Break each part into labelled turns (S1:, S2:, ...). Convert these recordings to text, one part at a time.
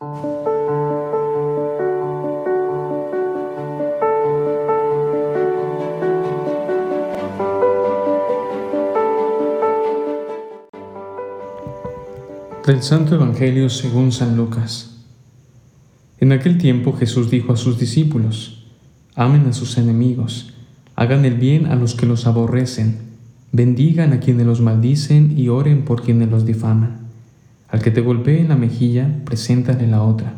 S1: Del Santo Evangelio según San Lucas. En aquel tiempo Jesús dijo a sus discípulos, amen a sus enemigos, hagan el bien a los que los aborrecen, bendigan a quienes los maldicen y oren por quienes los difaman. Al que te golpee en la mejilla, preséntale la otra.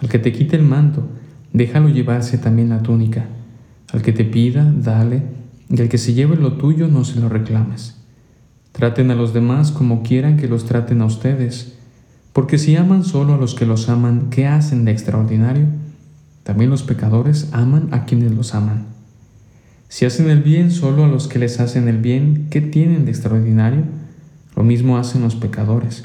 S1: Al que te quite el manto, déjalo llevarse también la túnica. Al que te pida, dale, y al que se lleve lo tuyo, no se lo reclames. Traten a los demás como quieran que los traten a ustedes, porque si aman solo a los que los aman, ¿qué hacen de extraordinario? También los pecadores aman a quienes los aman. Si hacen el bien solo a los que les hacen el bien, ¿qué tienen de extraordinario? Lo mismo hacen los pecadores.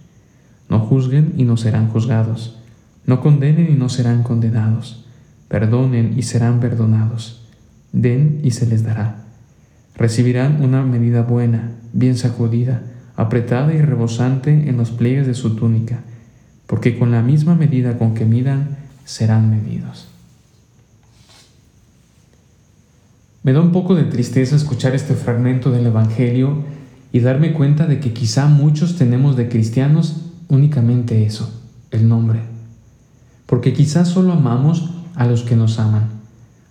S1: No juzguen y no serán juzgados. No condenen y no serán condenados. Perdonen y serán perdonados. Den y se les dará. Recibirán una medida buena bien sacudida, apretada y rebosante en los pliegues de su túnica, porque con la misma medida con que midan serán medidos. Me da un poco de tristeza escuchar este fragmento del Evangelio y darme cuenta de que quizá muchos tenemos de cristianos únicamente eso, el nombre. Porque quizá solo amamos a los que nos aman.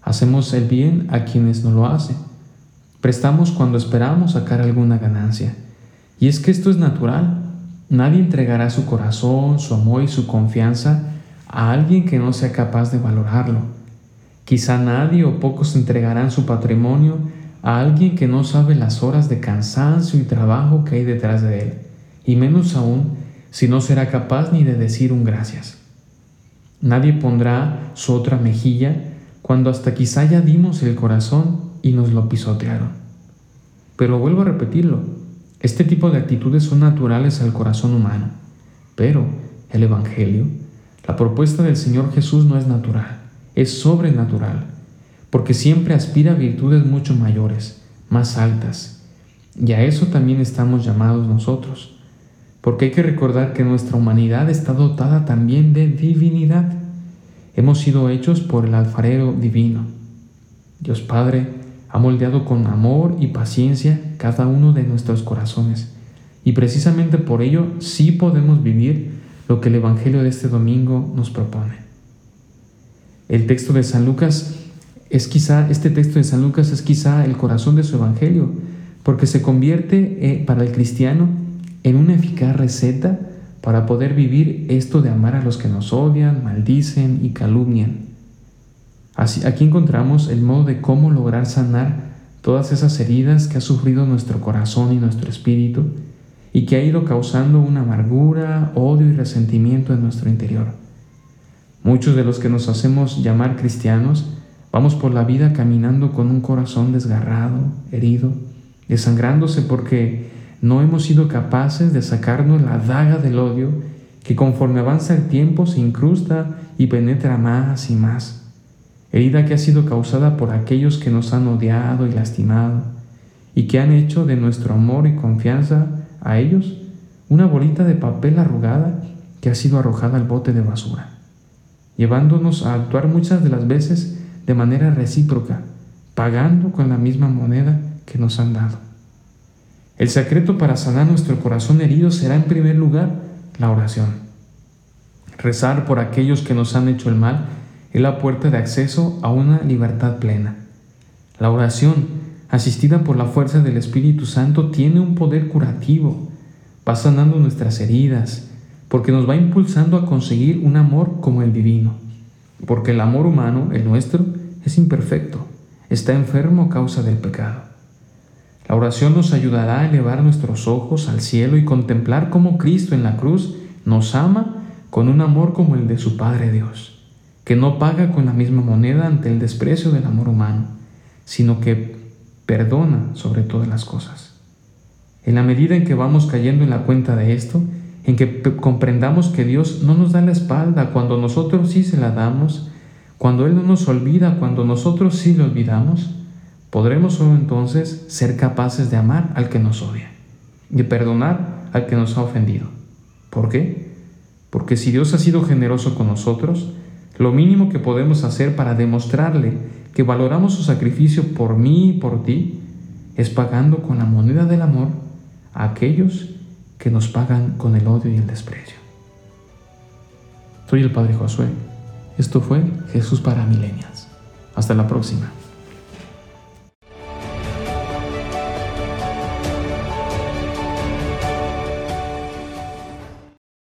S1: Hacemos el bien a quienes no lo hacen Prestamos cuando esperamos sacar alguna ganancia. Y es que esto es natural. Nadie entregará su corazón, su amor y su confianza a alguien que no sea capaz de valorarlo. Quizá nadie o pocos entregarán su patrimonio a alguien que no sabe las horas de cansancio y trabajo que hay detrás de él, y menos aún si no será capaz ni de decir un gracias. Nadie pondrá su otra mejilla cuando hasta quizá ya dimos el corazón y nos lo pisotearon. Pero vuelvo a repetirlo, este tipo de actitudes son naturales al corazón humano, pero el Evangelio, la propuesta del Señor Jesús no es natural, es sobrenatural, porque siempre aspira a virtudes mucho mayores, más altas, y a eso también estamos llamados nosotros, porque hay que recordar que nuestra humanidad está dotada también de divinidad. Hemos sido hechos por el alfarero divino. Dios Padre ha moldeado con amor y paciencia cada uno de nuestros corazones. Y precisamente por ello sí podemos vivir lo que el Evangelio de este domingo nos propone. El texto de San Lucas es quizá, este texto de San Lucas es quizá el corazón de su Evangelio, porque se convierte eh, para el cristiano en una eficaz receta para poder vivir esto de amar a los que nos odian, maldicen y calumnian aquí encontramos el modo de cómo lograr sanar todas esas heridas que ha sufrido nuestro corazón y nuestro espíritu y que ha ido causando una amargura, odio y resentimiento en nuestro interior. Muchos de los que nos hacemos llamar cristianos vamos por la vida caminando con un corazón desgarrado, herido, desangrándose porque no hemos sido capaces de sacarnos la daga del odio que conforme avanza el tiempo se incrusta y penetra más y más herida que ha sido causada por aquellos que nos han odiado y lastimado, y que han hecho de nuestro amor y confianza a ellos una bolita de papel arrugada que ha sido arrojada al bote de basura, llevándonos a actuar muchas de las veces de manera recíproca, pagando con la misma moneda que nos han dado. El secreto para sanar nuestro corazón herido será en primer lugar la oración. Rezar por aquellos que nos han hecho el mal es la puerta de acceso a una libertad plena. La oración, asistida por la fuerza del Espíritu Santo, tiene un poder curativo, va sanando nuestras heridas, porque nos va impulsando a conseguir un amor como el divino, porque el amor humano, el nuestro, es imperfecto, está enfermo a causa del pecado. La oración nos ayudará a elevar nuestros ojos al cielo y contemplar cómo Cristo en la cruz nos ama con un amor como el de su Padre Dios que no paga con la misma moneda ante el desprecio del amor humano, sino que perdona sobre todas las cosas. En la medida en que vamos cayendo en la cuenta de esto, en que comprendamos que Dios no nos da la espalda cuando nosotros sí se la damos, cuando Él no nos olvida cuando nosotros sí le olvidamos, podremos solo entonces ser capaces de amar al que nos odia y perdonar al que nos ha ofendido. ¿Por qué? Porque si Dios ha sido generoso con nosotros, lo mínimo que podemos hacer para demostrarle que valoramos su sacrificio por mí y por ti es pagando con la moneda del amor a aquellos que nos pagan con el odio y el desprecio. Soy el Padre Josué. Esto fue Jesús para Milenias. Hasta la próxima.